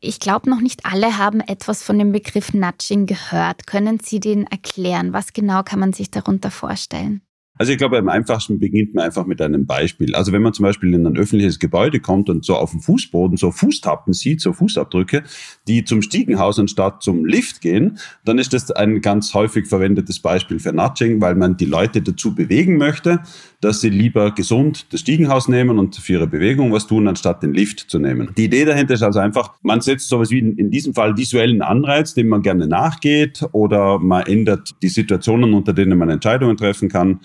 Ich glaube, noch nicht alle haben etwas von dem Begriff Nudging gehört. Können Sie den erklären? Was genau kann man sich darunter vorstellen? Also ich glaube, am einfachsten beginnt man einfach mit einem Beispiel. Also wenn man zum Beispiel in ein öffentliches Gebäude kommt und so auf dem Fußboden so Fußtappen sieht, so Fußabdrücke, die zum Stiegenhaus anstatt zum Lift gehen, dann ist das ein ganz häufig verwendetes Beispiel für Nudging, weil man die Leute dazu bewegen möchte, dass sie lieber gesund das Stiegenhaus nehmen und für ihre Bewegung was tun, anstatt den Lift zu nehmen. Die Idee dahinter ist also einfach, man setzt sowas wie in diesem Fall visuellen Anreiz, dem man gerne nachgeht oder man ändert die Situationen, unter denen man Entscheidungen treffen kann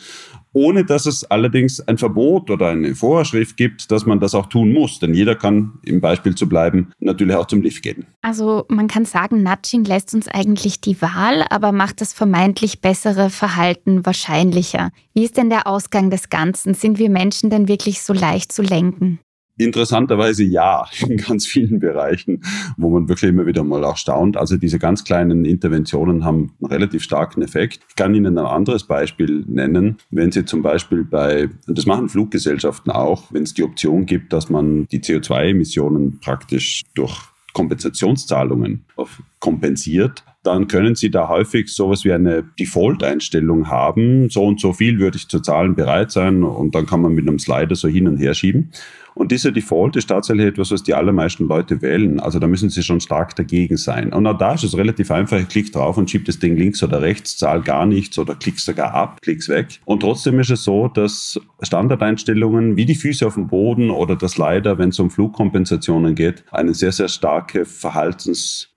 ohne dass es allerdings ein Verbot oder eine Vorschrift gibt, dass man das auch tun muss. Denn jeder kann, im Beispiel zu bleiben, natürlich auch zum Lift gehen. Also man kann sagen, Nudging lässt uns eigentlich die Wahl, aber macht das vermeintlich bessere Verhalten wahrscheinlicher. Wie ist denn der Ausgang des Ganzen? Sind wir Menschen denn wirklich so leicht zu lenken? Interessanterweise ja, in ganz vielen Bereichen, wo man wirklich immer wieder mal auch staunt. Also diese ganz kleinen Interventionen haben einen relativ starken Effekt. Ich kann Ihnen ein anderes Beispiel nennen. Wenn Sie zum Beispiel bei, und das machen Fluggesellschaften auch, wenn es die Option gibt, dass man die CO2-Emissionen praktisch durch Kompensationszahlungen kompensiert, dann können Sie da häufig sowas wie eine Default-Einstellung haben. So und so viel würde ich zu zahlen bereit sein und dann kann man mit einem Slider so hin und her schieben. Und dieser Default ist tatsächlich etwas, was die allermeisten Leute wählen. Also da müssen sie schon stark dagegen sein. Und auch da ist es relativ einfach. Ich drauf und schiebe das Ding links oder rechts, zahle gar nichts oder klick sogar ab, klick's weg. Und trotzdem ist es so, dass Standardeinstellungen wie die Füße auf dem Boden oder das Leider, wenn es um Flugkompensationen geht, eine sehr, sehr starke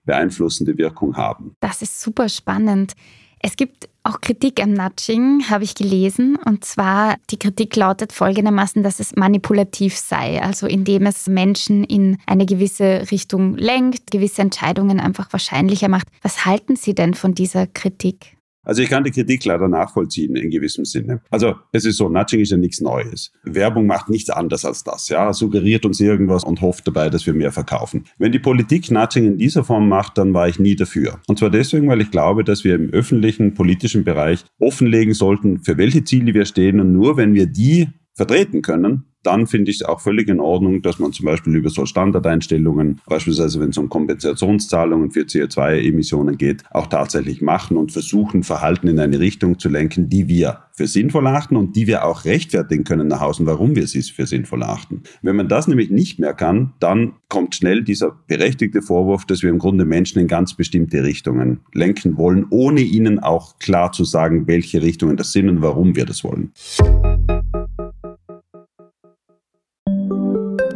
verhaltensbeeinflussende Wirkung haben. Das ist super spannend. Es gibt auch Kritik am Nudging, habe ich gelesen. Und zwar, die Kritik lautet folgendermaßen, dass es manipulativ sei, also indem es Menschen in eine gewisse Richtung lenkt, gewisse Entscheidungen einfach wahrscheinlicher macht. Was halten Sie denn von dieser Kritik? Also ich kann die Kritik leider nachvollziehen in gewissem Sinne. Also es ist so, Nudging ist ja nichts Neues. Werbung macht nichts anderes als das, ja, suggeriert uns irgendwas und hofft dabei, dass wir mehr verkaufen. Wenn die Politik Nudging in dieser Form macht, dann war ich nie dafür. Und zwar deswegen, weil ich glaube, dass wir im öffentlichen politischen Bereich offenlegen sollten, für welche Ziele wir stehen und nur wenn wir die vertreten können, dann finde ich es auch völlig in Ordnung, dass man zum Beispiel über so Standardeinstellungen, beispielsweise wenn es um Kompensationszahlungen für CO2-Emissionen geht, auch tatsächlich machen und versuchen, Verhalten in eine Richtung zu lenken, die wir für sinnvoll achten und die wir auch rechtfertigen können nach außen, warum wir sie für sinnvoll achten. Wenn man das nämlich nicht mehr kann, dann kommt schnell dieser berechtigte Vorwurf, dass wir im Grunde Menschen in ganz bestimmte Richtungen lenken wollen, ohne ihnen auch klar zu sagen, welche Richtungen das sind und warum wir das wollen.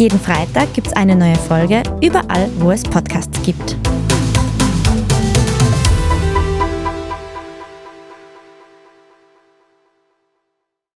Jeden Freitag gibt es eine neue Folge, überall, wo es Podcasts gibt.